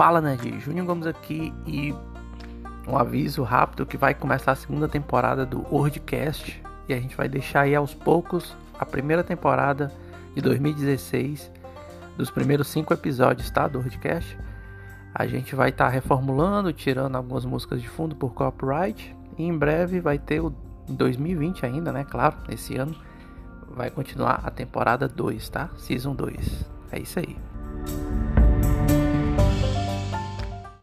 Fala, Nerd, Júnior Gomes aqui e um aviso rápido que vai começar a segunda temporada do Wordcast e a gente vai deixar aí aos poucos a primeira temporada de 2016 dos primeiros cinco episódios, tá, do Wordcast. A gente vai estar tá reformulando, tirando algumas músicas de fundo por copyright e em breve vai ter o 2020 ainda, né, claro, esse ano vai continuar a temporada 2, tá? Season 2. É isso aí.